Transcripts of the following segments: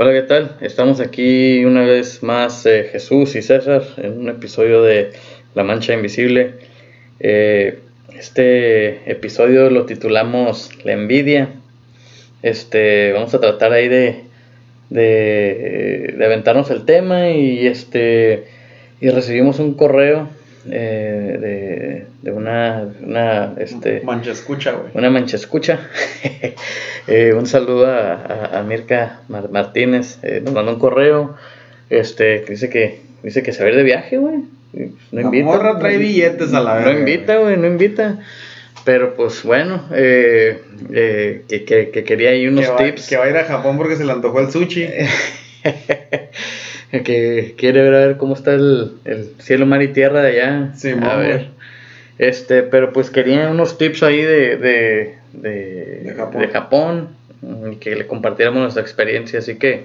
Hola, ¿qué tal? Estamos aquí una vez más eh, Jesús y César en un episodio de La Mancha Invisible. Eh, este episodio lo titulamos La envidia. Este, vamos a tratar ahí de, de, de aventarnos el tema y este y recibimos un correo eh, de, de, una, una este, mancha escucha, güey. Una mancha escucha. eh, un saludo a, a, Mirka Martínez. Eh, nos mandó un correo este, que dice que dice que se va a ir de viaje, güey. No invita. La morra trae billetes a la vez. No invita, güey, no invita. Pero pues bueno, eh, eh, que, que, que, quería ahí unos que tips. Va, que va a ir a Japón porque se le antojó el sushi. que quiere ver a ver cómo está el, el cielo, mar y tierra de allá. Sí, a ver. Este, pero pues quería unos tips ahí de, de, de, de Japón. de Japón que le compartiéramos nuestra experiencia. Así que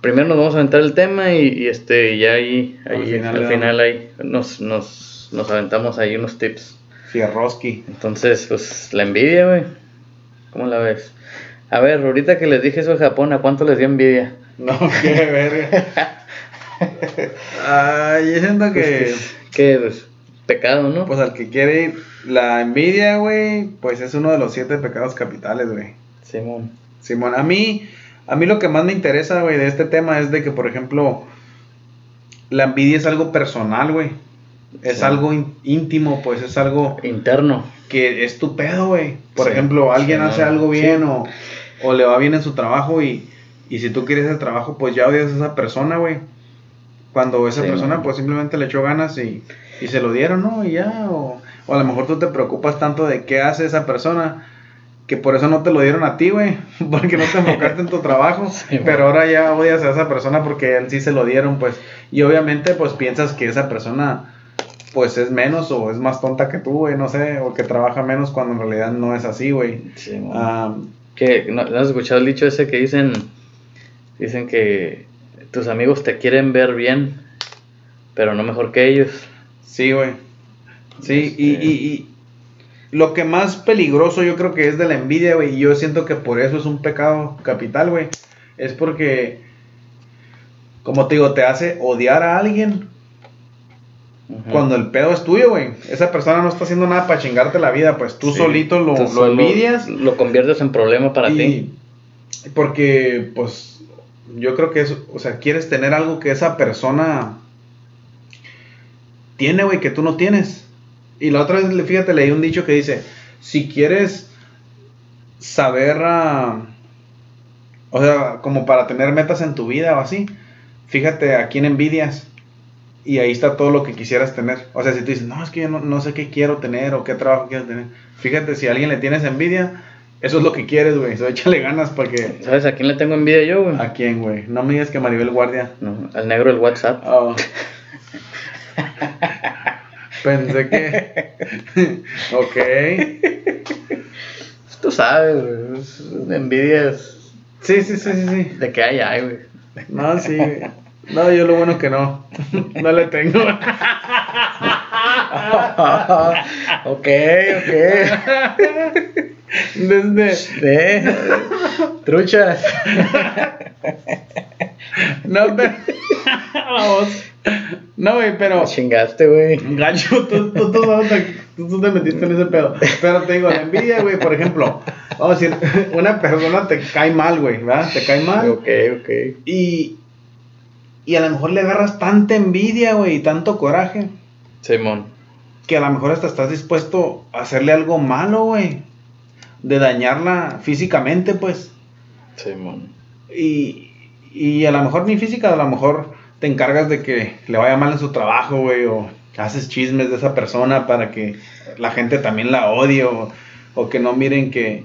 primero nos vamos a aventar el tema y, y este, ya ahí, ahí Al final, al ya. final ahí nos, nos, nos aventamos ahí unos tips. Fierroski. Entonces, pues la envidia, güey. ¿Cómo la ves? A ver, ahorita que les dije eso de Japón, ¿a cuánto les dio envidia? No, qué verga. Ay, yo siento que. ¿Qué? Pues, pecado, ¿no? Pues al que quiere ir. La envidia, güey, pues es uno de los siete pecados capitales, güey. Simón. Simón, a mí. A mí lo que más me interesa, güey, de este tema es de que, por ejemplo, la envidia es algo personal, güey. Es Sí. algo íntimo, pues es algo Interno. que es tu pedo, güey. Por Sí. ejemplo, alguien Sí, hace algo bien o, o le va bien en su trabajo y, y si tú quieres ese trabajo, pues ya odias a esa persona, güey. Cuando esa Sí, persona, no. pues simplemente le echó ganas y, y se lo dieron, ¿no? Y ya, o, o a lo mejor tú te preocupas tanto de qué hace esa persona que por eso no te lo dieron a ti, güey, porque no te enfocaste en tu trabajo, Sí, pero ahora ya odias a esa persona porque él sí se lo dieron, pues, y obviamente, pues piensas que esa persona, pues es menos o es más tonta que tú, güey, no sé, o que trabaja menos cuando en realidad no es así, güey. Simón. Ah, ¿Qué? ¿No, no has escuchado el dicho ese que dicen? Dicen que tus amigos te quieren ver bien, pero no mejor que ellos. sí, güey. Sí, y, Este- y, y lo que más peligroso yo creo que es de la envidia, güey, y yo siento que por eso es un pecado capital, güey, es porque, como te digo, te hace odiar a alguien cuando el pedo es tuyo, güey. Esa persona no está haciendo nada para chingarte la vida, pues tú Sí. solito lo, lo envidias. Lo conviertes en problema para ti. y porque, pues, yo creo que es, o sea, quieres tener algo que esa persona tiene, güey, que tú no tienes. Y la otra vez, fíjate, leí un dicho que dice, si quieres saber, ah, o sea, como para tener metas en tu vida o así, fíjate a quién envidias. Y ahí está todo lo que quisieras tener. O sea, si tú dices, no, es que yo no, no sé qué quiero tener o qué trabajo quiero tener. Fíjate, si a alguien le tienes envidia, eso es lo que quieres, güey. So, échale ganas porque... ¿Sabes a quién le tengo envidia yo, güey? ¿A quién, güey? No me digas que Maribel Guardia. No, al negro del WhatsApp. Oh. Pensé que... ok. Tú sabes, güey. Envidias Sí, sí, sí, sí, sí. de que hay, hay, güey. No, sí. güey. No, yo lo bueno que no. No le tengo. ok, ok. Desde... De truchas. No, pero... Vamos. No, güey, pero... Chingaste, güey. Gacho, tú, tú, tú, no te, tú- tú te metiste en ese pedo. Pero te digo, la envidia, güey, por ejemplo, vamos a decir, una persona te cae mal, güey, ¿verdad? Te cae mal. Ok, ok. Y, y a lo mejor le agarras tanta envidia, güey, y tanto coraje, Simón. que a lo mejor hasta estás dispuesto a hacerle algo malo, güey. De dañarla físicamente, pues. Simón. Y, y a lo mejor ni física, a lo mejor te encargas de que le vaya mal en su trabajo, güey, o haces chismes de esa persona para que la gente también la odie, o, o que no miren que,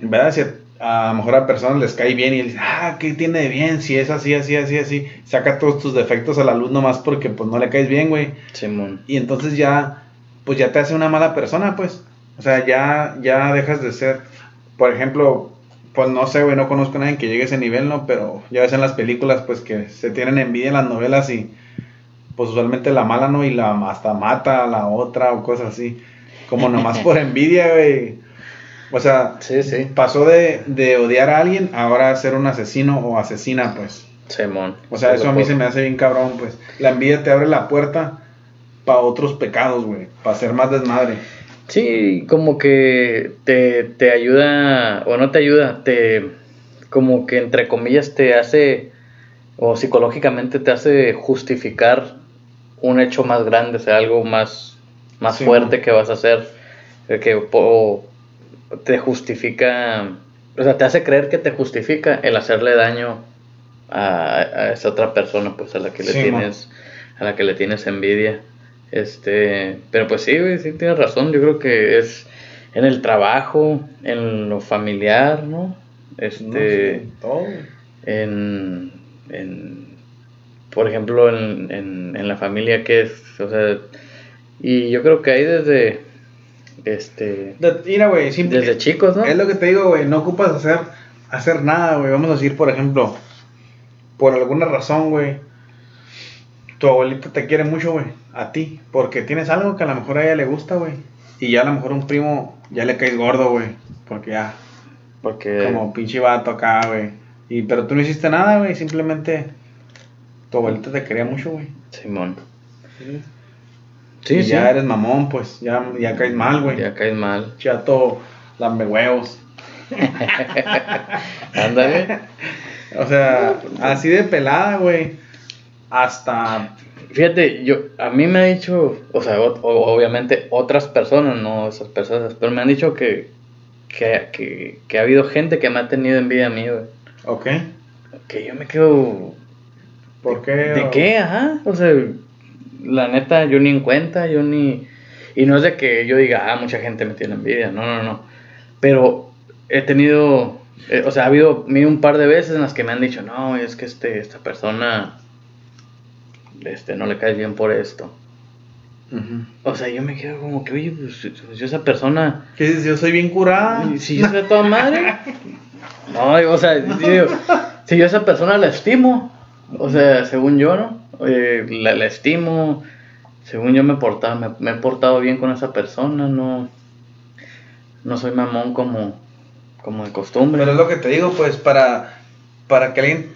¿verdad? Si a, a lo mejor a personas les cae bien y dices, ah, ¿qué tiene de bien? Si es así, así, así, así, saca todos tus defectos a la luz nomás porque pues no le caes bien, güey. Simón. Y entonces ya, pues ya te hace una mala persona, pues. O sea, ya, ya dejas de ser, por ejemplo, pues no sé, güey, no conozco a nadie que llegue a ese nivel, ¿no? Pero ya ves en las películas, pues que se tienen envidia en las novelas y pues usualmente la mala, ¿no? Y la hasta mata a la otra o cosas así. Como nomás por envidia, güey. O sea, Sí, sí. pasó de, de odiar a alguien a ahora ser un asesino o asesina, pues. Simón. O sea, eso a mí se me hace bien cabrón, pues. La envidia te abre la puerta para otros pecados, güey. Para ser más desmadre. Sí, como que te, te ayuda, o no te ayuda, te, como que entre comillas te hace, o psicológicamente te hace justificar un hecho más grande, o sea, algo más, más Sí, fuerte que vas a hacer, eh, que te justifica, o sea, te hace creer que te justifica el hacerle daño a, a esa otra persona, pues a la que le Sí, tienes, a la que le tienes envidia. Este, pero pues sí, güey, sí tienes razón. Yo creo que es en el trabajo, en lo familiar, ¿no? Este, No sé, todo. güey. en, en, por ejemplo, en, en, en la familia que es, o sea, y yo creo que ahí desde, este, De- Mira, güey, desde chicos, ¿no? Es lo que te digo, güey. No ocupas hacer, hacer nada, güey. Vamos a decir, por ejemplo, por alguna razón, güey. Tu abuelita te quiere mucho, güey. A ti. Porque tienes algo que a lo mejor a ella le gusta, güey. Y ya a lo mejor un primo ya le caes gordo, güey. Porque ya, Porque, como pinche vato acá, güey. Y, pero tú no hiciste nada, güey. Simplemente tu abuelita te quería mucho, güey. Simón. Sí, Sí, y sí. ya eres mamón, pues. Ya, ya caes mal, güey. Ya caes mal. Chato, lambe huevos. Ándale. O sea, así de pelada, güey. Hasta. Fíjate, yo, a mí me ha dicho, o sea, o- obviamente otras personas, no esas personas, pero me han dicho que, que, que, que ha habido gente que me ha tenido envidia a mí, güey. ¿Ok? Que yo me quedo, ¿Por qué? ¿de qué? Ajá, o sea, la neta, yo ni en cuenta, yo ni... Y no es de que yo diga, ah, mucha gente me tiene envidia, no, no, no. Pero he tenido, eh, o sea, ha habido mí un par de veces en las que me han dicho, no, es que este, esta persona, este, no le cae bien por esto. O sea, yo me quedo como que, oye, pues, pues, yo esa persona, ¿Qué dices? Yo soy bien curada. si yo soy de toda madre, no, o sea, digo, si yo esa persona la estimo, o sea, según yo, ¿no? Eh, la, la estimo, según yo me, portaba, me, me he portado bien con esa persona, no, no soy mamón como, como de costumbre. Pero es lo que te digo, pues, para, para que alguien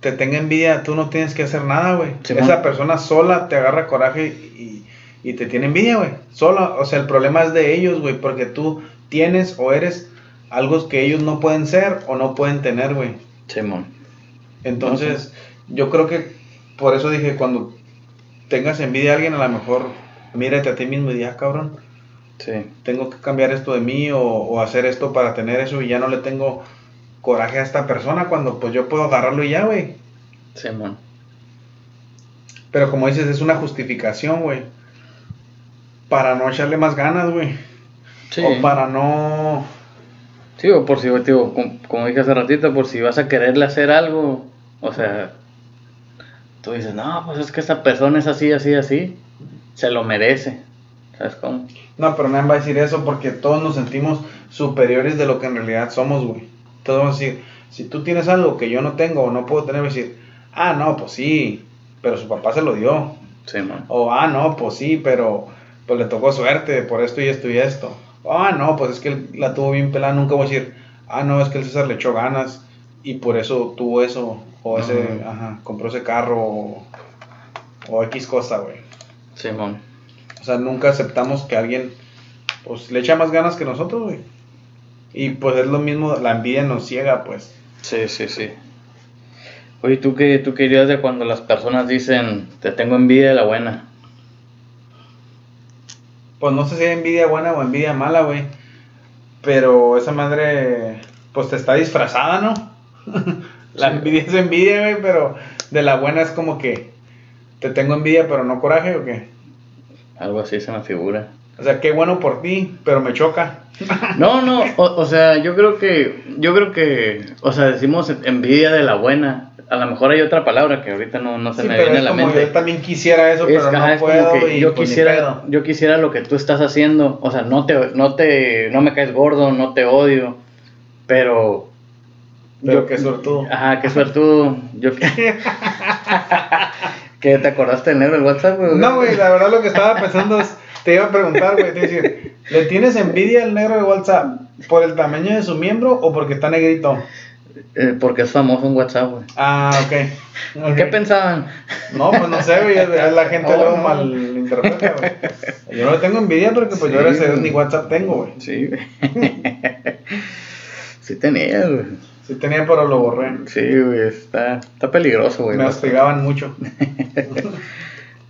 te tenga envidia, tú no tienes que hacer nada, güey. Esa persona sola te agarra coraje y, y te tiene envidia, güey. Sola. O sea, el problema es de ellos, güey, porque tú tienes o eres algo que ellos no pueden ser o no pueden tener, güey. Simón. Entonces, yo creo que por eso dije, cuando tengas envidia a alguien, a lo mejor mírate a ti mismo y di, ah, cabrón, Sí, tengo que cambiar esto de mí o, o hacer esto para tener eso y ya no le tengo coraje a esta persona cuando pues yo puedo agarrarlo y ya, güey. Simón. Pero como dices, es una justificación, güey. Para no echarle más ganas, güey. Sí. O para no... Sí, o por si, digo, como, como dije hace ratito, por si vas a quererle hacer algo, o sea, tú dices, no, pues es que esta persona es así, así, así, se lo merece, ¿sabes cómo? No, pero nadie va a decir eso porque todos nos sentimos superiores de lo que en realidad somos, güey. Todos vamos a decir, si tú tienes algo que yo no tengo o no puedo tener, voy a decir, ah, no, pues sí, pero su papá se lo dio. Sí, man. O, ah, no, pues sí, pero pues le tocó suerte por esto y esto y esto. Ah, no, pues es que él la tuvo bien pelada. Nunca voy a decir, ah, no, es que el César le echó ganas y por eso tuvo eso. O ese, Ajá. ajá, compró ese carro o, o X cosa, güey. Simón. O sea, nunca aceptamos que alguien, pues, le echa más ganas que nosotros, güey. Y pues es lo mismo, la envidia nos ciega, pues. Sí, sí, sí. Oye, ¿tú qué, ¿tú qué dirías de cuando las personas dicen, te tengo envidia de la buena? Pues no sé si es envidia buena o envidia mala, güey. Pero esa madre, pues te está disfrazada, ¿no? la Sí. envidia es envidia, güey, pero de la buena es como que te tengo envidia, pero no coraje, ¿o qué? Algo así se me figura. O sea, qué bueno por ti, pero me choca. No, no, o, o sea, yo creo que, yo creo que, o sea, decimos envidia de la buena. A lo mejor hay otra palabra que ahorita no, no se Sí, me viene a la como mente. yo también quisiera eso, Es, pero ajá, no es como puedo que y yo pues, quisiera, yo quisiera lo que tú estás haciendo, o sea, no te, no te, no me caes gordo, no te odio, pero, Pero qué suertudo. Ajá, qué suertudo, yo ¿Qué te acordaste del negro del WhatsApp, güey? No, güey, la verdad lo que estaba pensando es, te iba a preguntar, güey, te iba a decir, ¿le tienes envidia al negro de WhatsApp? ¿Por el tamaño de su miembro o porque está negrito? Eh, porque es famoso en WhatsApp, güey. Ah, ok. ¿Qué pensaban? No, pues no sé, güey. La gente Oh, luego no. malinterpreta, güey. Yo no le tengo envidia porque, pues, yo Sí, gracias a Dios güey. ni WhatsApp tengo, güey. Sí, güey. sí tenía, güey. Sí tenía, pero lo borré. Sí, güey, está, está peligroso, güey. Me hostigaban mucho.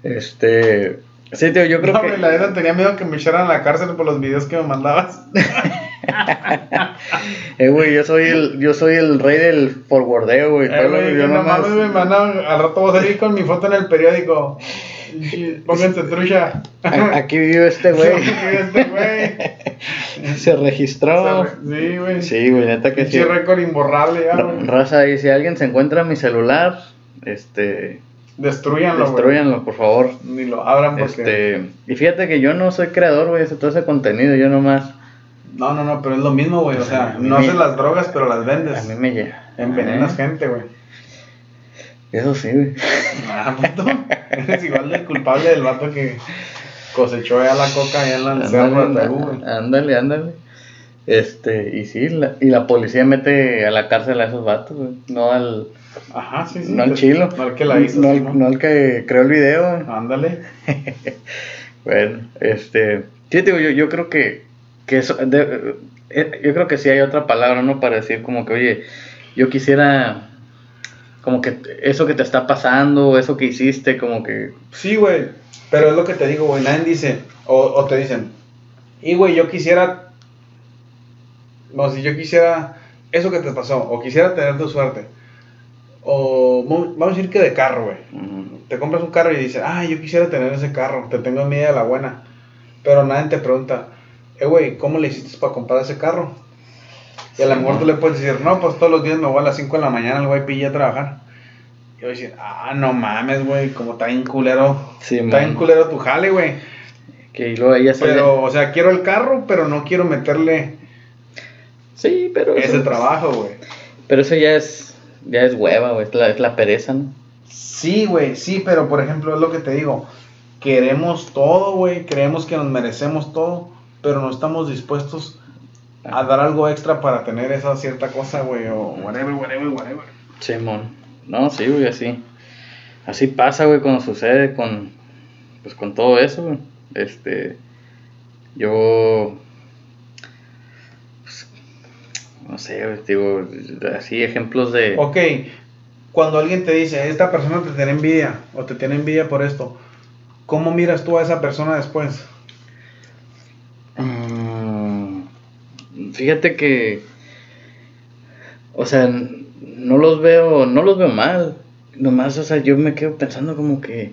Este, sí, tío, yo creo no, que... la tenía miedo que me echaran a la cárcel por los videos que me mandabas. Eh, güey, yo soy el, yo soy el rey del forwardeo, güey. Eh, güey, yo no nomás- mames, me mandaban. Al rato voy a salir con mi foto en el periódico. Pónganse trucha. Aquí vive este güey. este güey. Se registró. Sí, güey. Sí, güey, neta que sí. Pinche récord imborrable, ya, güey. Raza, y si alguien se encuentra mi celular, este, Destruyanlo, destruyanlo, por favor. Ni lo abran porque. Este, y fíjate que yo no soy creador, güey, de todo ese contenido, yo nomás, No, no, no, pero es lo mismo, güey. O sea, A no me- haces las drogas, pero las a vendes. mí me llega. Envenenas gente, güey. Eso sí, güey. Ah, puto. Eres igual de culpable del vato que cosechó ya la coca allá en la cerro de güey. Ándale, ándale, ándale. Este, y sí, la, y la policía mete a la cárcel a esos vatos, güey. No al, Ajá, sí, sí. no al pues, chilo. No al que la hizo, no, sí, al, ¿no? no al que creó el video. Ándale. Bueno, este, sí, digo, yo, yo creo que, que eso, de- eh, yo creo que sí hay otra palabra, ¿no? Para decir como que, oye, yo quisiera, como que eso que te está pasando, eso que hiciste, como que, Sí, güey. Pero es lo que te digo, güey. Nadie dice, o, o te dicen, y güey, yo quisiera, no, si yo quisiera eso que te pasó, o quisiera tener tu suerte, o mo- vamos a decir que de carro, güey. Te compras un carro y dices, ah, yo quisiera tener ese carro, te tengo envidia de la buena. Pero nadie te pregunta, eh, güey, ¿cómo le hiciste para comprar ese carro? Y a lo mejor tú le puedes decir, no, pues todos los días me voy a las 5 de la mañana al güey pilla a trabajar. Y voy a decir, ah, no mames, güey, como está bien culero. Sí, está bien culero tu jale, güey. que luego ella sale- Pero, o sea, quiero el carro, pero no quiero meterle Sí, pero ese eso, trabajo, güey. pero eso ya es, ya es hueva, güey, es la, es la pereza, ¿no? Sí, güey, sí, pero por ejemplo, es lo que te digo. Queremos todo, güey, creemos que nos merecemos todo, pero no estamos dispuestos a dar algo extra para tener esa cierta cosa, güey, o whatever, whatever, whatever. Simón. No, sí, güey, así. Así pasa, güey, cuando sucede con, pues con todo eso, güey. Este, yo, pues, no sé, digo, así ejemplos de... Ok, cuando alguien te dice, esta persona te tiene envidia, o te tiene envidia por esto, ¿cómo miras tú a esa persona después? Mm, fíjate que, o sea, no los veo, no los veo mal. Nomás, o sea, yo me quedo pensando como que,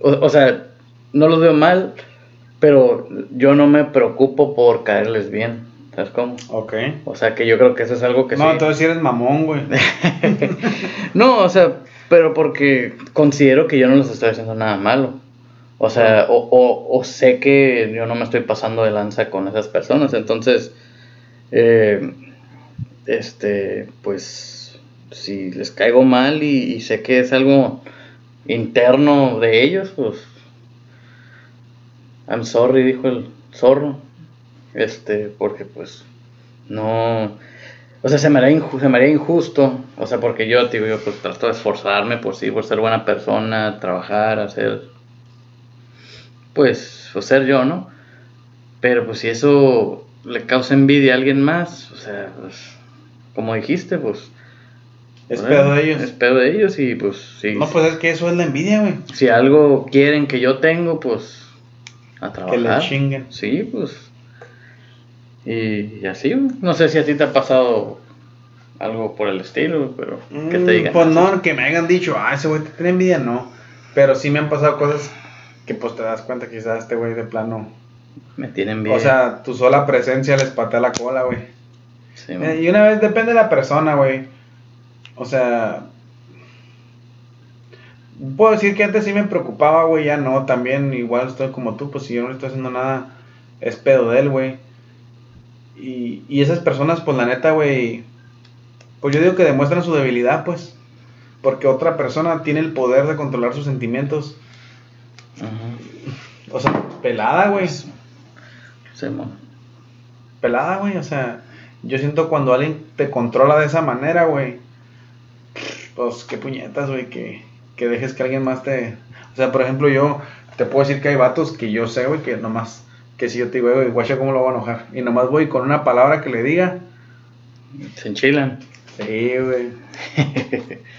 o, o sea, no los veo mal, pero yo no me preocupo por caerles bien. ¿Sabes cómo? Ok. O sea, que yo creo que eso es algo que No, sí. entonces si eres mamón, güey. No, o sea, pero porque considero que yo no les estoy haciendo nada malo. O sea, o, o, o sé que yo no me estoy pasando de lanza con esas personas. Entonces, eh, este, pues, si les caigo mal y, y sé que es algo interno de ellos, pues, I'm sorry, dijo el zorro. Este, porque pues, no, o sea, se me, haría inju- se me haría injusto, o sea, porque yo, digo, yo pues trato de esforzarme por sí, por ser buena persona, trabajar, hacer, pues, o ser yo, ¿no? Pero pues si eso le causa envidia a alguien más, o sea, pues, como dijiste, pues... Es bueno, pedo de ellos. Es pedo de ellos y pues sí. No, pues es que eso es la envidia, güey. Si algo quieren que yo tengo, pues a Que trabajar. le chinguen. Sí, pues. Y, y así, no sé si a ti te ha pasado algo por el estilo, pero que te Mm, digan. Pues no, que me hayan dicho, ah, ese güey te tiene envidia, no. Pero sí me han pasado cosas que pues te das cuenta quizás este güey de plano. Me tienen bien. O sea, tu sola presencia les patea la cola, güey. Sí, Eh, y una vez depende de la persona, güey. O sea, puedo decir que antes sí me preocupaba, güey, ya no. También igual estoy como tú, pues si yo no le estoy haciendo nada, es pedo de él, güey. Y, y esas personas, pues la neta, güey, pues yo digo que demuestran su debilidad, pues. Porque otra persona tiene el poder de controlar sus sentimientos. Ujú. O sea, pelada, güey. Sí, pelada, güey. O sea, yo siento cuando alguien te controla de esa manera, güey. Pues qué puñetas, güey, que, que dejes que alguien más te... O sea, por ejemplo, yo te puedo decir que hay vatos que yo sé, güey, que nomás... Que si yo te digo, güey, guacha, ¿cómo lo voy a enojar? Y nomás voy con una palabra que le diga. Se enchilan. Sí, güey.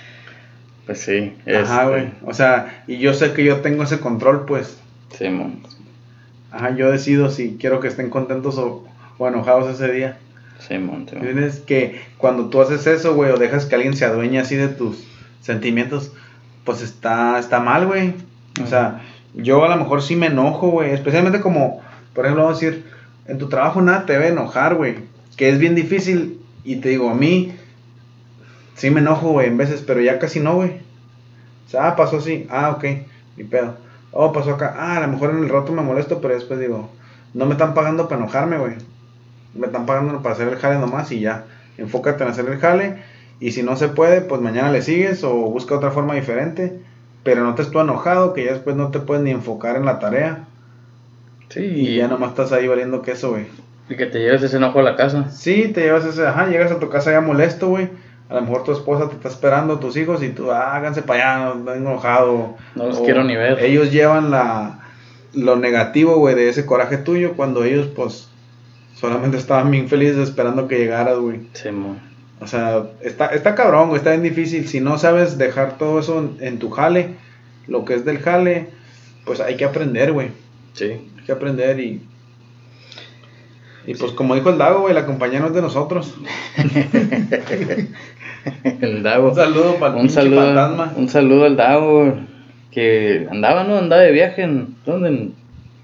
Pues sí. Ajá, este, güey. O sea, y yo sé que yo tengo ese control, pues. Simón. Ajá, yo decido si quiero que estén contentos o, o enojados ese día. Simón, Simón. Tienes que cuando tú haces eso, güey, o dejas que alguien se adueñe así de tus sentimientos, pues está, está mal, güey. O sea, yo a lo mejor sí me enojo, güey. Especialmente como, por ejemplo, vamos a decir, en tu trabajo nada te debe enojar, güey. Que es bien difícil. Y te digo, a mí sí me enojo, güey, en veces, pero ya casi no, güey. O sea, ah, pasó así. Ah, ok, mi pedo. Oh, pasó acá. Ah, a lo mejor en el rato me molesto, pero después digo, no me están pagando para enojarme, güey. Me están pagando para hacer el jale nomás y ya. Enfócate en hacer el jale. Y si no se puede, pues mañana le sigues o busca otra forma diferente. Pero no te estés enojado, que ya después no te puedes ni enfocar en la tarea. Sí, Y ya nomás estás ahí valiendo queso, güey. y que te lleves ese enojo a la casa. Sí, te llevas ese, ajá, llegas a tu casa ya molesto, güey. A lo mejor tu esposa te está esperando, tus hijos, y tú, ah, háganse para allá, no enojado. No los O quiero ni ver. Ellos llevan la, lo negativo, güey, de ese coraje tuyo, cuando ellos, pues, solamente estaban bien felices esperando que llegaras, güey. Simón. O sea, está, está cabrón, güey, está bien difícil. Si no sabes dejar todo eso en, en tu jale, lo que es del jale, pues hay que aprender, güey. Sí. Que aprender y... Y pues como dijo el Dago, güey, la compañía no es de nosotros. El Dago. Un saludo para el un saludo, fantasma. un saludo al Dago. Que andaba, ¿no? Andaba de viaje en. ¿Dónde? En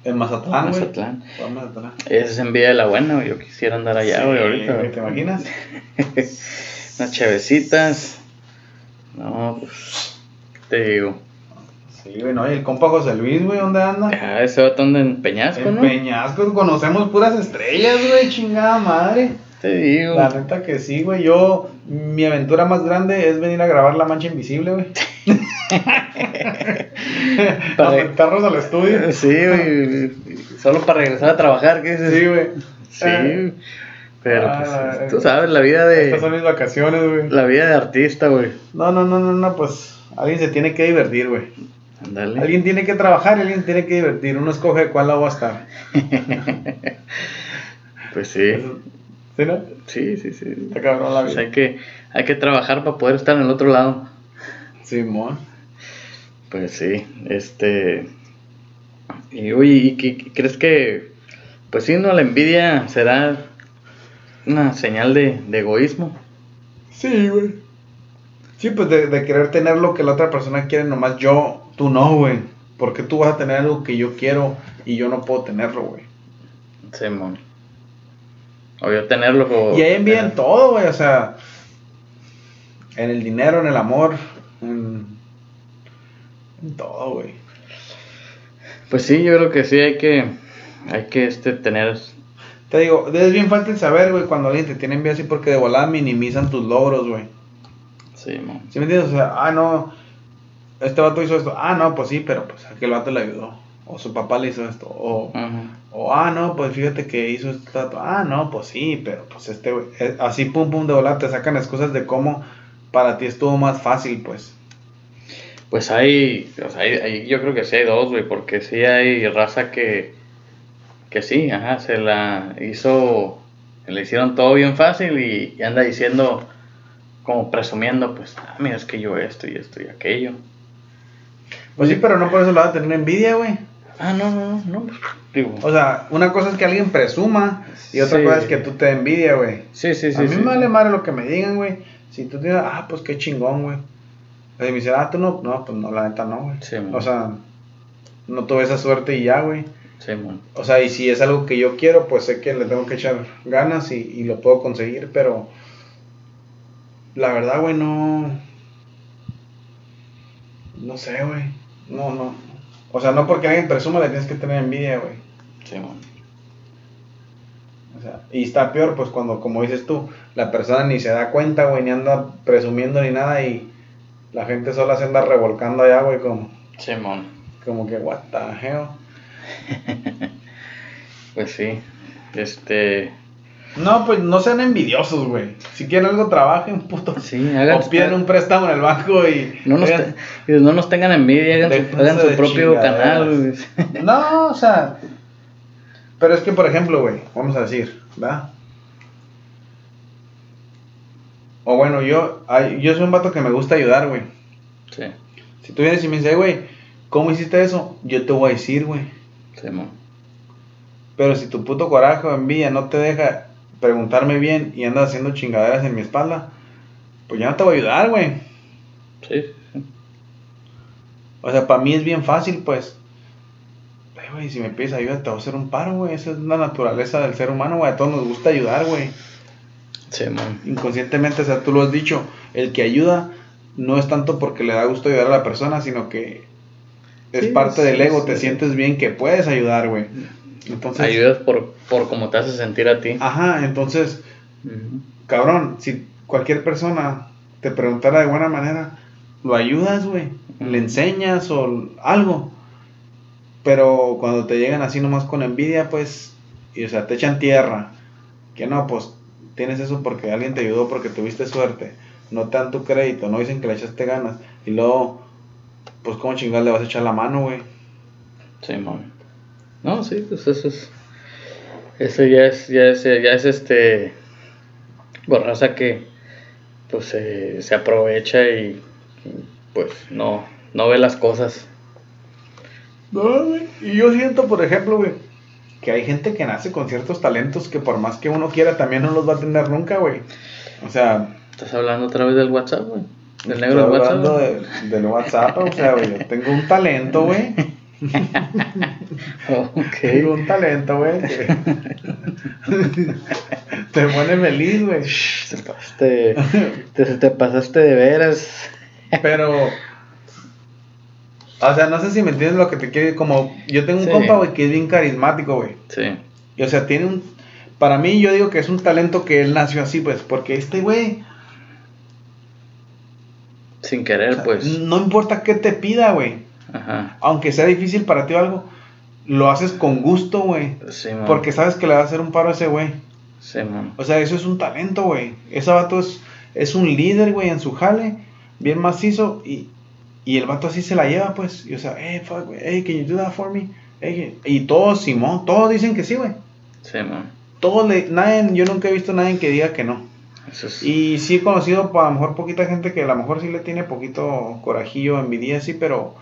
En Mazatlán, güey. Mazatlán. Fue a Mazatlán. Esa es envidia de la buena, güey. Yo quisiera andar allá, güey, Sí, ahorita. güey, ¿Te imaginas? Unas chavecitas. No, pues. ¿qué Te digo. Sí, güey, no, y el compa José Luis, güey, ¿dónde anda? Ah, ese vato anda en Peñasco, En ¿no? Peñasco conocemos puras estrellas, güey, chingada madre. Te digo. La neta que sí, güey. Yo, mi aventura más grande es venir a grabar La Mancha Invisible, güey. Para- Aventarnos al estudio. Sí, güey. Solo para regresar a trabajar, ¿qué dices? Sí, güey. Sí. Pero, Ah, pues, tú sabes, la vida Estas son de. mis vacaciones, güey. La vida de artista, güey. No, no, no, no, no, pues alguien se tiene que divertir, güey. Ándale. Alguien tiene que trabajar alguien tiene que divertir. Uno escoge cuál lado va a estar. Pues sí. ¿Sí, no? Sí, sí, sí. Está cabrón la Pues vida. hay que, hay que trabajar para poder estar en el otro lado. Simón. Pues sí, este. Y oye, ¿y qué crees que, pues sí, no, la envidia será una señal de, de egoísmo? Sí, güey. Sí, pues de, de querer tener lo que la otra persona quiere, nomás yo, tú no, güey. Porque tú vas a tener algo que yo quiero y yo no puedo tenerlo, güey. Simón. O yo tenerlo. Y hay envidia en todo, güey, o sea, en el dinero, en el amor, en, en todo, güey. Pues sí, yo creo que sí hay que, hay que este, tener. Te digo, es bien fácil saber, güey, cuando alguien te tiene envidia así porque de volada minimizan tus logros, güey. Simón. ¿Sí me entiendes? O sea, ah, no, este vato hizo esto. Ah, no, pues sí, pero pues aquel vato le ayudó. O su papá le hizo esto. O, Ajá. o ah, no, pues fíjate que hizo esto. vato. Ah, no, pues sí, pero pues este, eh, Así, pum, pum, de volada te sacan excusas de cómo para ti estuvo más fácil, pues. Pues hay, o sea, hay, hay- yo creo que sí hay dos, güey, porque sí hay raza que, que sí, ajá, se la hizo, le hicieron todo bien fácil y, y anda diciendo, como presumiendo, pues, ah, mira, es que yo esto y esto y aquello. Pues sí, pero no por eso le vas a tener envidia, güey. Ah, no, no, no, no, pues, digo, O sea, una cosa es que alguien presuma y otra Sí. cosa es que tú te envidia, güey. sí, sí, sí. a mí sí. me vale madre lo que me digan, güey. Si tú tienes, ah, pues qué chingón, güey. Y me dicen, ah, tú no, no, pues no, la neta no, güey. Sí, man. o sea, no tuve esa suerte y ya, güey. Simón. O sea, y si es algo que yo quiero, pues sé que le tengo que echar ganas y, y lo puedo conseguir, pero la verdad, güey, no. No sé, güey. No, no. O sea, no porque alguien presuma le tienes que tener envidia, güey. Simón. O sea, y está peor, pues cuando, como dices tú, la persona ni se da cuenta, güey, ni anda presumiendo ni nada y la gente sola se anda revolcando allá, güey, como, Simón. como que, what the hell. Pues sí, este, No, pues no sean envidiosos, güey. Si quieren algo, trabajen, puto. Sí, hagan- o piden un préstamo en el banco y. No nos, te- no nos tengan envidia, hagan su, hagan su propio canal. güey. No, o sea. Pero es que, por ejemplo, güey, vamos a decir, ¿verdad? O bueno, yo, yo soy un vato que me gusta ayudar, güey. Sí, Si tú vienes y me dices, güey, ¿cómo hiciste eso? Yo te voy a decir, güey. sí, mo. Pero si tu puto coraje o envidia no te deja preguntarme bien y andas haciendo chingaderas en mi espalda, pues ya no te voy a ayudar, güey. Sí. O sea, para mí es bien fácil, pues. Ay, güey, si me pides ayuda, te voy a hacer un paro, güey. Esa es la naturaleza del ser humano, güey. A todos nos gusta ayudar, güey. Sí, mo. Inconscientemente, o sea, tú lo has dicho. El que ayuda no es tanto porque le da gusto ayudar a la persona, sino que es Sí, parte sí, del ego. sí. Te sientes bien que puedes ayudar, güey. Entonces, Ayudas por, por cómo te hace sentir a ti. ajá, entonces, cabrón, si cualquier persona te preguntara de buena manera, lo ayudas, güey. Le enseñas o algo. Pero cuando te llegan así nomás con envidia, pues, y o sea, te echan tierra. Que no, pues, tienes eso porque alguien te ayudó, porque tuviste suerte. No te dan tu crédito, no dicen que le echaste ganas. Y luego, pues, ¿cómo chingados le vas a echar la mano, güey? Sí, mo. No, sí, pues eso es. Eso ya es, ya es, ya es este. Pues raza que pues se- se aprovecha y, y, pues no, no ve las cosas. No, güey. Y yo siento, por ejemplo, güey, que hay gente que nace con ciertos talentos que por más que uno quiera también no los va a tener nunca, güey. O sea, ¿Estás hablando otra vez del WhatsApp, güey? Del negro del WhatsApp. hablando de- del WhatsApp, o sea, güey, yo tengo un talento, güey. Ok. Tengo un talento, güey. Te pone feliz, güey. Te pasaste, te, te pasaste de veras. Pero, o sea, no sé si me entiendes lo que te quiero Como yo tengo un Sí. compa, güey, que es bien carismático, güey. Sí. Y, o sea, tiene un. Para mí, yo digo que es un talento que él nació así, pues, porque este güey. Sin querer, pues. No importa qué te pida, güey. Ajá. Aunque sea difícil para ti o algo, lo haces con gusto, güey. Sí, man. Porque sabes que le va a hacer un paro a ese güey. Sí, man. O sea, eso es un talento, güey. Ese vato es, es un líder, güey, en su jale. Bien macizo. Y, y el vato así se la lleva, pues. Y o sea, hey, fuck, güey. Hey, can you do that for me? Hey, y todos, Simón, todos dicen que sí, güey. Sí, man. Todos le, nadie, yo nunca he visto a nadie que diga que no. Eso es. Y sí he conocido a lo mejor poquita gente que a lo mejor sí le tiene poquito corajillo, envidia, sí, pero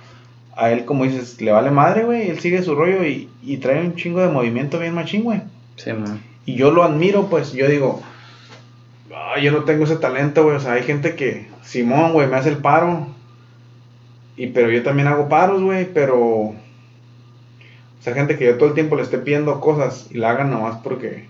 a él, como dices, le vale madre, güey. Él sigue su rollo y, y trae un chingo de movimiento bien machín, güey. Sí, man. Y yo lo admiro, pues yo digo, "Ah, yo no tengo ese talento, güey. O sea, hay gente que, Simón, güey, me hace el paro. Y pero yo también hago paros, güey, pero... O sea, gente que yo todo el tiempo le esté pidiendo cosas y la hagan nomás porque...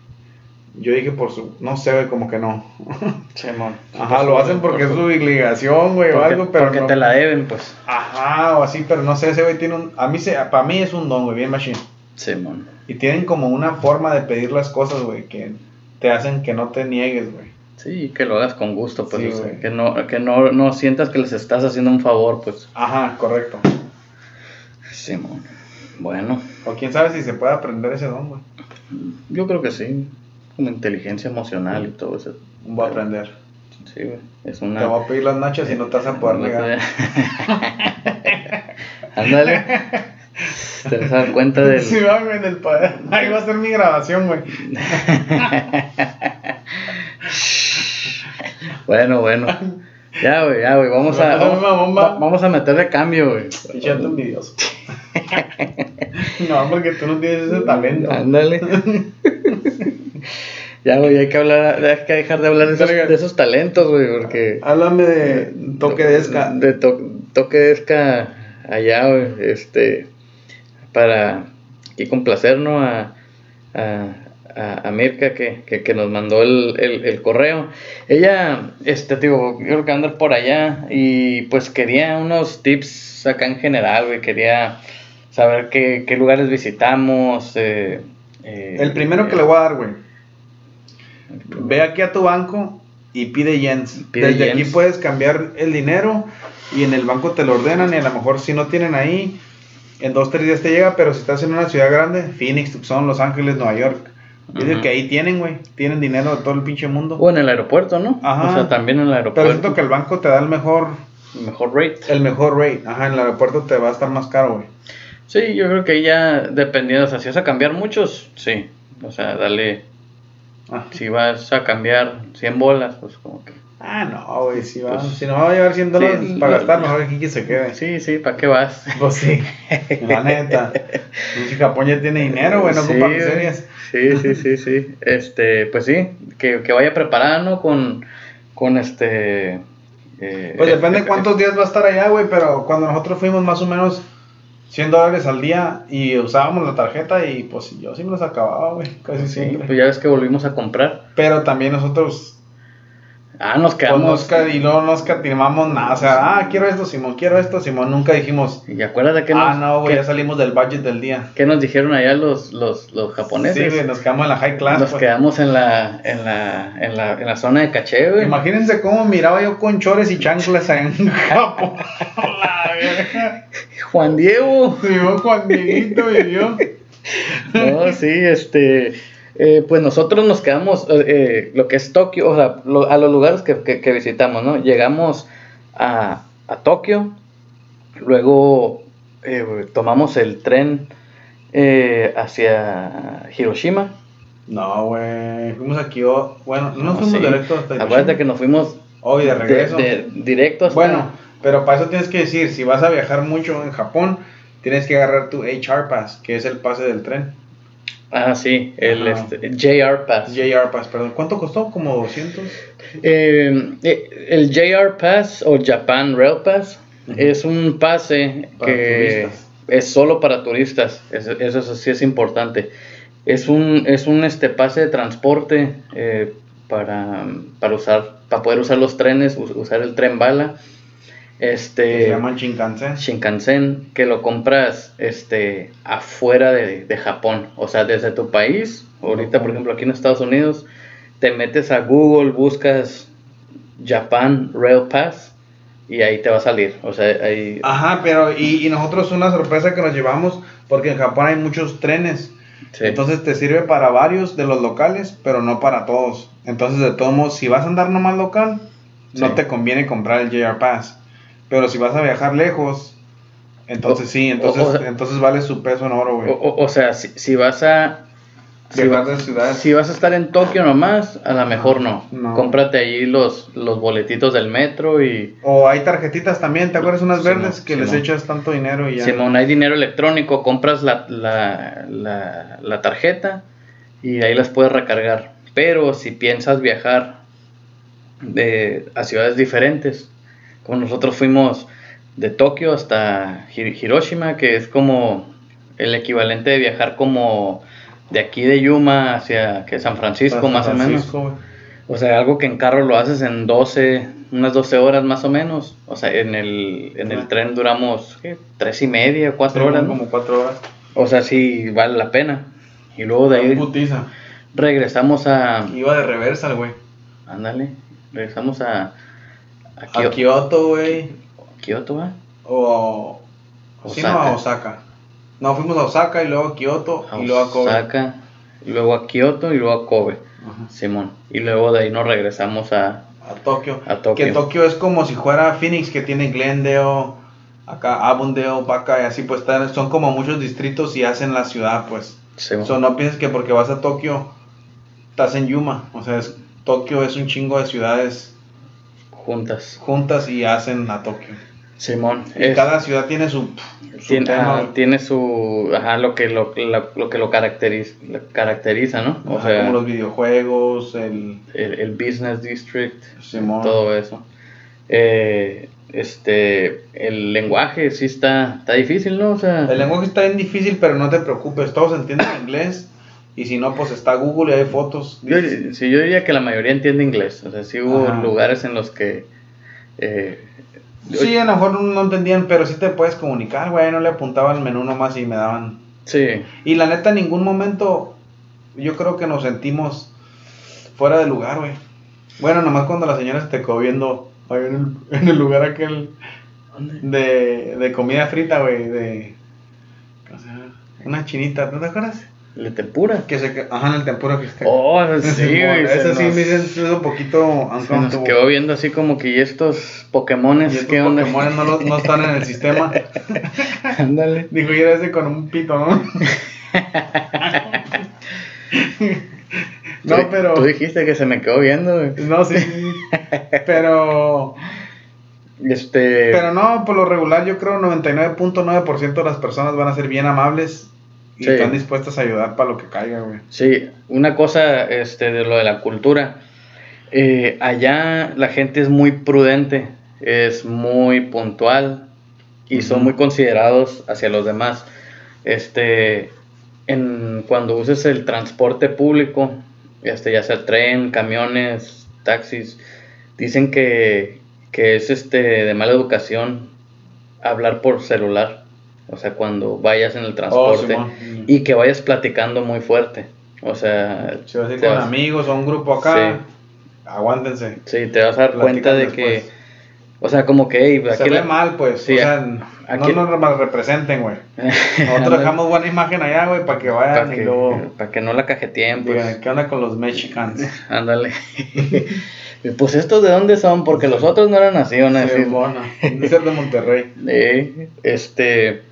Yo dije por su... No sé, güey, como que no. Sí, man. Ajá, lo hacen porque es su obligación, güey, o algo, pero porque no- te la deben, pues. Ajá, o así, pero no sé, ese güey tiene un... A mí, se, para mí es un don, güey, bien machine. Sí, man. Y tienen como una forma de pedir las cosas, güey, que te hacen que no te niegues, güey. Sí, que lo hagas con gusto, pues. Sí, o sea, güey. que no, que no, no sientas que les estás haciendo un favor, pues. Ajá, correcto. Sí, man. Bueno, O quién sabe si se puede aprender ese don, güey. yo creo que sí. Como inteligencia emocional y todo eso. Voy a aprender. Sí, güey. Es Te una. voy a pedir las nachas y no te vas a poder negar. Ándale. Te vas a dar cuenta del. Sí, va, güey, del padre. Ahí va a ser mi grabación, güey. Bueno, bueno. Ya, güey, ya, güey. Vamos a, bomba. va- vamos a meterle cambio, güey. Echate envidioso. no, porque tú no tienes ese talento. Ándale. ya, güey, hay que hablar, hay que dejar de hablar de esos, Verga. de esos talentos, güey, porque... Háblame de toque de esca. De to- toque de esca allá, güey, este, para aquí complacernos a, a, a, a Mirka que, que, que nos mandó el, el, el correo. Ella, este, digo, yo creo que anda por allá y pues quería unos tips acá en general, güey, quería saber qué, qué lugares visitamos. eh, eh, El primero que le voy a dar, güey. Ve aquí a tu banco y pide yens. Pide Desde yens. aquí puedes cambiar el dinero y en el banco te lo ordenan y a lo mejor si no tienen ahí, en dos, tres días te llega, pero si estás en una ciudad grande, Phoenix, Tucson, Los Ángeles, Nueva York, Ujú. que ahí tienen, güey. Tienen dinero de todo el pinche mundo. O en el aeropuerto, ¿no? Ajá. O sea, también en el Pero aeropuerto. siento que el banco te da el mejor, Mejor rate. el mejor rate. Ajá, en el aeropuerto te va a estar más caro, güey. Sí, yo creo que ahí ya dependiendo, o sea, si vas a cambiar muchos, sí. O sea, dale, Si vas a cambiar 100 bolas, pues como que... Ah, no, güey. Si, va, Pues, si no va a llevar 100 dólares sí, para gastar, mejor que se quede. Sí, sí, ¿para qué vas? Pues sí, la neta. Pinche Japón ya tiene dinero, güey, no Sí, ocupa. Sí, sí, sí, sí. Este, pues sí, que, que vaya preparada, ¿no? Con, con este... eh, Pues depende eh, cuántos días va a estar allá, güey, pero cuando nosotros fuimos más o menos 100 dólares al día y usábamos la tarjeta y pues yo sí me los acababa, güey, casi Sí, siempre. pues ya ves que volvimos a comprar. Pero también nosotros, Ah, nos pues, quedamos... nos y no nos catimamos nada, o sea, ah, quiero esto, Simón, quiero esto, Simón, nunca dijimos, ¿Y acuérdate que ah, nos, no, güey, ya salimos del budget del día. qué nos dijeron allá los, los, los japoneses? Sí, güey, nos quedamos en la high class, Nos pues. quedamos en la, en la, en la, en la zona de caché, güey. Imagínense cómo miraba yo con chores y chanclas en Japón. Juan Diego. Juan Dieguito yo. No, sí, este. eh, pues nosotros nos quedamos, eh, eh, lo que es Tokio, o sea, lo- a los lugares que, que- que visitamos, ¿no? Llegamos a, a Tokio, luego eh, tomamos el tren hacia Hiroshima. No, güey. Fuimos a Kyoto. Bueno, no No, fuimos sí. directo hasta Acuérdate que nos fuimos Hoy de de, regreso. de- directo hasta. Bueno, pero para eso tienes que decir, si vas a viajar mucho en Japón, tienes que agarrar tu HR Pass, que es el pase del tren. Ah, sí, el este, JR Pass. JR Pass, perdón. ¿Cuánto costó? Como 200. Eh, eh, el JR Pass o Japan Rail Pass es un pase Para que turistas. es solo para turistas. Eso, eso sí es importante. Es un, es un este pase de transporte eh, para, para usar, para poder usar los trenes, us- usar el tren bala. Este se llaman Shinkansen. Shinkansen que lo compras este afuera de, de Japón, o sea, desde tu país, ahorita por ejemplo aquí en Estados Unidos, te metes a Google, buscas Japan Rail Pass y ahí te va a salir, o sea, ahí Ajá, pero y, y nosotros una sorpresa que nos llevamos, porque en Japón hay muchos trenes. sí. Entonces te sirve para varios de los locales, pero no para todos. Entonces, de todos modos, si vas a andar nomás local, no Sí. te conviene comprar el JR Pass. Pero si vas a viajar lejos, entonces O- sí, entonces, o- o sea- entonces vale su peso en oro, o, güey. o- o sea, si, si vas a si, Viajar va- de ciudades. si vas a estar en Tokio nomás, a lo mejor no. No. Cómprate ahí los, los boletitos del metro y O hay tarjetitas también, ¿te acuerdas unas Simón, verdes que les echas tanto dinero y ya? Simón, hay dinero electrónico, compras la, la, la, la tarjeta y ahí las puedes recargar. Pero si piensas viajar de, a ciudades diferentes, como nosotros fuimos de Tokio hasta Hi- Hiroshima, que es como el equivalente de viajar como de aquí de Yuma hacia que San Francisco, San más o menos. O sea, algo que en carro lo haces en 12, unas 12 horas más o menos. O sea, en el, en el Ah. tren duramos, ¿qué? Tres y media, cuatro Sí, horas. Como cuatro horas. O sea, sí vale la pena. Y luego de ahí Putiza. regresamos a... Iba de reversa, el güey. Ándale, regresamos a... A, A Kio- Kioto, güey. O. Sí, no, Osaka. a Osaka. No, fuimos a Osaka y luego a Kioto A y luego a Kobe. Osaka, y luego a Kioto y luego a Kobe, Ajá. Simón. Y luego de ahí nos regresamos a... A Tokio. A Tokio. Que Tokio es como si fuera Phoenix, que tiene Glendale, acá Avondale, Baka y así, pues están- son como muchos distritos y hacen la ciudad, pues. Simón. So, no pienses que porque vas a Tokio estás en Yuma. O sea, es- Tokio es un chingo de ciudades Juntas. juntas y hacen a Tokio. Simón. Y es- cada ciudad tiene su, su Tiene, tema, ajá, güey. tiene su ajá lo que lo, la- lo que lo caracteriza, lo caracteriza no o Ajá, sea como los videojuegos, el... el, el business district Simón. todo eso Eh, este el lenguaje sí está está difícil no o sea El lenguaje está bien difícil, pero no te preocupes, todos entienden inglés. Y si no, pues está Google y hay fotos. yo, sí, yo diría que la mayoría entiende inglés o sea sí hubo Ajá. lugares en los que eh, Sí, a lo mejor no, entendían, pero sí te puedes comunicar, güey. No le apuntaba al menú nomás y me daban. sí Y la neta, en ningún momento yo creo que nos sentimos fuera de lugar, güey. Bueno, nomás cuando la señora se te quedó viendo ahí en el, en el lugar aquel de, de comida frita, güey. De. Una chinita, ¿no te acuerdas? ¿El tempura? Que se, ajá, en el tempura que está. Oh, sí, güey. se Ese sí nos- me hizo un poquito se nos quedó viendo así como que, ¿y estos Pokémones Y estos qué onda? Pokémon no, no están en el sistema. Ándale. Dijo, y era ese con un pito, ¿no? no, pero. Tú dijiste que se me quedó viendo, güey. No, sí, sí. Pero. Este. Pero no, por lo regular, yo creo 99.9% de las personas van a ser bien amables y Sí. están dispuestas a ayudar para lo que caiga, güey. Sí, una cosa este, de lo de la cultura. eh, allá la gente es muy prudente, es muy puntual y son muy considerados hacia los demás. Este, en, cuando uses el transporte público, este, ya sea tren, camiones, taxis, dicen que, que es este, de mala educación hablar por celular. O sea, cuando vayas en el transporte Simón. y que vayas platicando muy fuerte. O sea, Si vas a ir con vas- amigos o un grupo acá, aguántense. sí, te vas a dar cuenta de después. que, o sea, como que, hey, Se aquí ve la- mal, pues. Sí, o sea, aquí- no nos representen, güey. Nosotros dejamos buena imagen allá, güey, para que vayan para y luego pa' que no la cajeteen, pues. digan, ¿qué onda con los mexicanos? Ándale. Pues estos de dónde son, porque los otros no eran así, van a Sí, decir. bueno, de ser de Monterrey. Eh, este,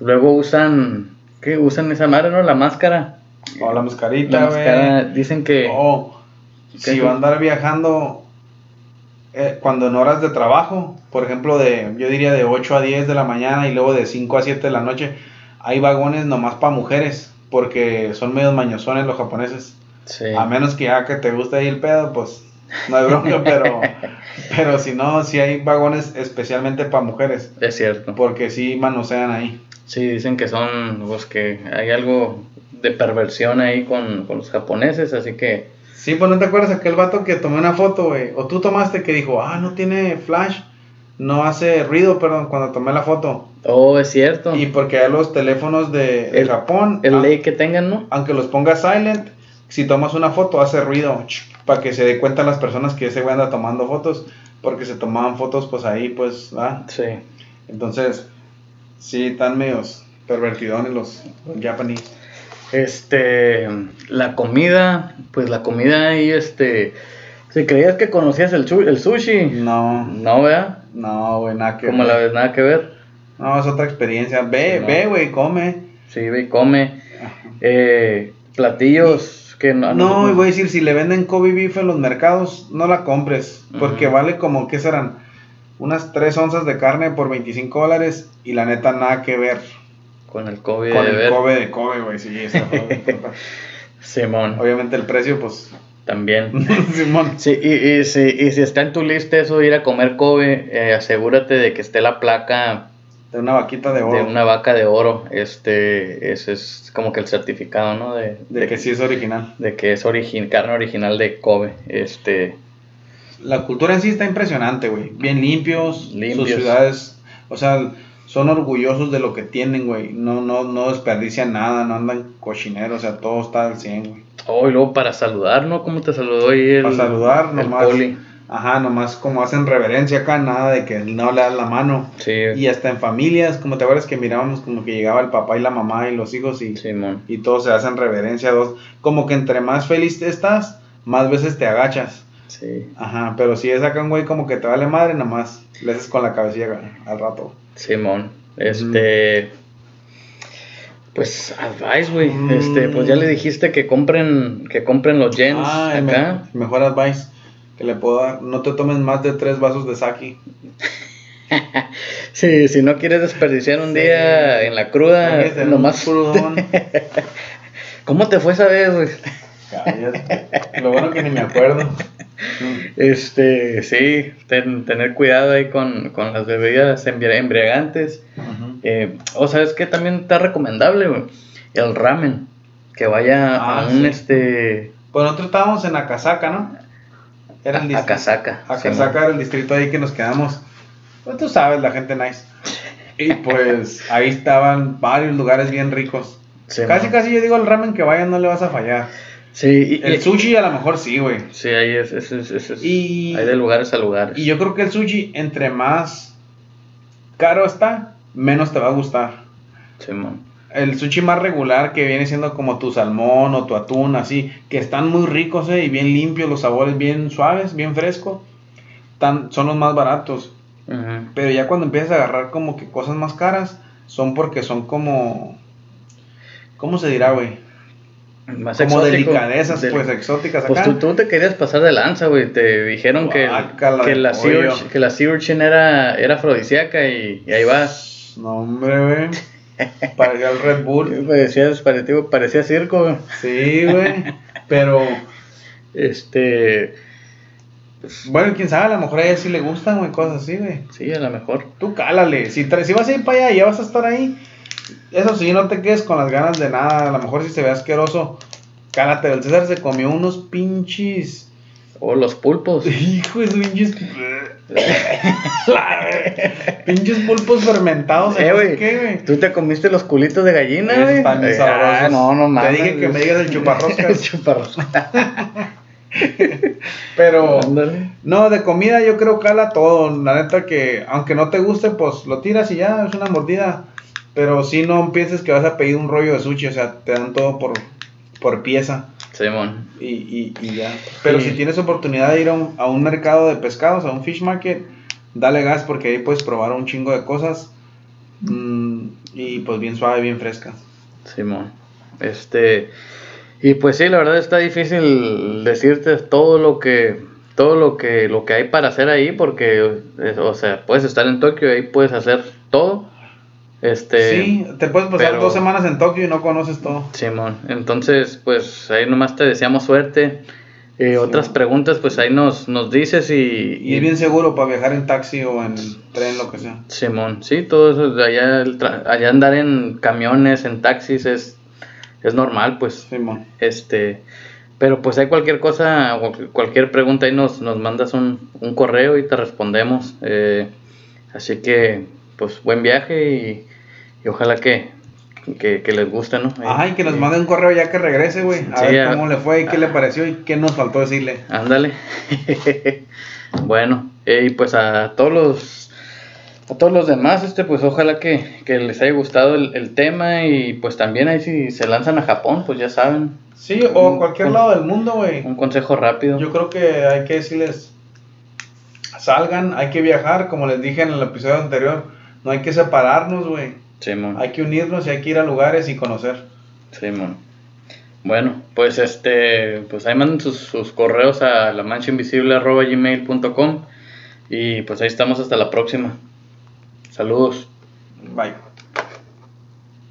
luego usan, ¿qué? Usan esa madre, ¿no? La máscara. O la mascarita, La máscara, dicen que... O si va a andar viajando eh, cuando en horas de trabajo, por ejemplo, de yo diría de 8 a 10 de la mañana y luego de 5 a 7 de la noche, hay vagones nomás para mujeres, porque son medios mañosones los japoneses. Sí. A menos que ya que te guste ahí el pedo, pues no hay bronca, pero, pero si no, si hay vagones especialmente para mujeres, Es cierto. porque sí manosean ahí. Sí, dicen que son, pues que hay algo de perversión ahí con, con los japoneses, así que... Sí, pues no te acuerdas aquel vato que tomó una foto, güey. O tú tomaste que dijo, ah, no tiene flash, no hace ruido, perdón, cuando tomé la foto. Oh, es cierto. Y porque ya los teléfonos de, de El- Japón, El ah, ley que tengan, ¿no? aunque los pongas silent, si tomas una foto hace ruido, para que se dé cuenta las personas que ese güey anda tomando fotos, porque se tomaban fotos pues ahí, pues, ¿ah? Sí. Entonces, sí, están medios pervertidones los, los japoneses. Este, la comida, pues la comida ahí, este, si creías que conocías el, el sushi, No, no, ¿verdad? no, güey, nada que Como la ves, nada que ver. No, es otra experiencia. Ve, No. ve, güey, come. Sí, ve y come. Eh, platillos que no... No, y voy a decir, si le venden Kobe beef en los mercados, no la compres. Porque vale como, ¿qué serán? Unas 3 onzas de carne por 25 dólares. Y la neta, nada que ver Con el COVID con de el ver. Kobe de Kobe, güey. Sí, está. Simón, Obviamente el precio, pues. también. Simón. Sí, y, y, si, y si está en tu lista eso de ir a comer Kobe, eh, asegúrate de que esté la placa De una vaquita de oro. de una vaca de oro. Este, ese es como que el certificado, ¿no? De, De que sí es original. de que es origi- carne original de Kobe. Este, La cultura en sí está impresionante, güey. Bien limpios, Limpios. sus ciudades, o sea, son orgullosos de lo que tienen, güey. No, no, no desperdician nada, no andan cochineros, o sea, todo está al 100, güey. oh, y luego para saludar, ¿no? ¿Cómo te saludó ahí el, Para saludar, nomás. poli? Ajá, nomás como hacen reverencia acá, nada de que no le dan la mano. Sí, Y hasta en familias, como te acuerdas que mirábamos como que llegaba el papá y la mamá y los hijos y, y todos se hacen reverencia, dos. Como que entre más feliz estás, más veces te agachas. Sí, Ajá, pero si es acá un güey como que te vale madre, nomás le haces con la cabecilla al rato. Simón. Este. Pues advice, güey. Mm. Este, pues ya le dijiste que compren, que compren los yens Ah, acá. me- mejor advice que le puedo dar, no te tomes más de tres vasos de sake. Sí, si no quieres desperdiciar un Sí. día en la cruda, nomás. ¿Cómo te fue esa vez, güey? Lo bueno que ni me acuerdo. Este, sí, ten- tener cuidado ahí con, con las bebidas embri- embriagantes. Ujú. Eh, o sabes que también está recomendable, el ramen. Que vaya Ah, a un sí. este. Pues nosotros estábamos en Akasaka, ¿no? Era el A- distrito. Akasaka, Akasaka era el distrito ahí que nos quedamos. Pues tú sabes, la gente nice. Y pues ahí estaban varios lugares bien ricos. Sí, casi, casi yo digo, el ramen que vaya no le vas a fallar. Sí, y, El sushi a lo mejor sí, güey. Sí, ahí es, es, es- es- es- Y- hay de lugares a lugares. Y yo creo que el sushi, entre más caro está, menos te va a gustar. Simón. el sushi más regular que viene siendo como tu salmón o tu atún, así, que están muy ricos eh, y bien limpios, los sabores bien suaves, bien frescos, tan, son los más baratos. Ujú. Pero ya cuando empiezas a agarrar como que cosas más caras, son porque son como... ¿Cómo se dirá, güey? Más Como exótico. delicadezas, Del- pues exóticas Pues acá. tú, tú te querías pasar de lanza, güey. Te dijeron que, que, la sea urchin, que la sea urchin era, era afrodisíaca y, y ahí vas. No, hombre, güey. Parecía el Red Bull. Parecía, parecía, parecía circo, güey. Sí, güey. Pero, Este. bueno, quién sabe, a lo mejor a ella sí le gustan, güey, cosas así, güey. Sí, a lo mejor. Tú cálale. Si, si vas a ir para allá ya vas a estar ahí, eso sí, no te quedes con las ganas de nada. A lo mejor si se ve asqueroso, cálate. El César se comió unos pinches. O los pulpos. Hijo su pinches. pinches pulpos fermentados. Eh, güey. ¿Qué? ¿Tú te comiste los culitos de gallina, Esos güey? están Eh, sabrosos. ah, no, no Te mames. dije que me digas el chuparroscas. el chuparroscas. Pero. No, de comida yo creo cala todo. La neta que, aunque no te guste, pues lo tiras y ya, es una mordida. Pero si no pienses que vas a pedir un rollo de sushi, o sea, te dan todo por, por pieza Simón. y, y, y ya. Pero Sí. si tienes oportunidad de ir a un, a un mercado de pescados, a un fish market, dale gas porque ahí puedes probar un chingo de cosas. Mm, y pues bien suave, bien fresca. Simón. Este. Y pues sí, la verdad está difícil decirte todo lo que todo lo que lo que hay para hacer ahí porque o sea, puedes estar en Tokio y ahí puedes hacer todo. Este sí, te puedes pasar pero- dos semanas en Tokio y no conoces todo. Simón, entonces pues ahí nomás te deseamos suerte. Eh, Sí. Otras preguntas pues ahí nos, nos dices y, Y es bien seguro para viajar en taxi o en tren, lo que sea. Simón, sí, todo eso, allá, allá andar en camiones, en taxis es, es normal pues. Simón. Este, pero pues hay cualquier cosa, o cualquier pregunta ahí nos, nos mandas un, un correo y te respondemos. Eh, así que, pues buen viaje y, y ojalá que, que, que les guste, ¿no? Ay, que nos Eh, mande un correo ya que regrese, güey. A Sí, ver cómo le fue y qué le pareció y qué nos faltó decirle. Ándale. bueno, eh, y pues a todos los a todos los demás, este, pues ojalá que, que les haya gustado el, el tema y pues también ahí si se lanzan a Japón, pues ya saben, Sí, o Un- cualquier un- lado del mundo, güey. un consejo rápido. Yo creo que hay que decirles, salgan, hay que viajar, como les dije en el episodio anterior. No hay que separarnos, güey. Simón. Hay que unirnos y hay que ir a lugares y conocer. Simón. Bueno, pues este, pues ahí manden sus, sus correos a la gmail.com y pues ahí estamos hasta la próxima. Saludos. Bye.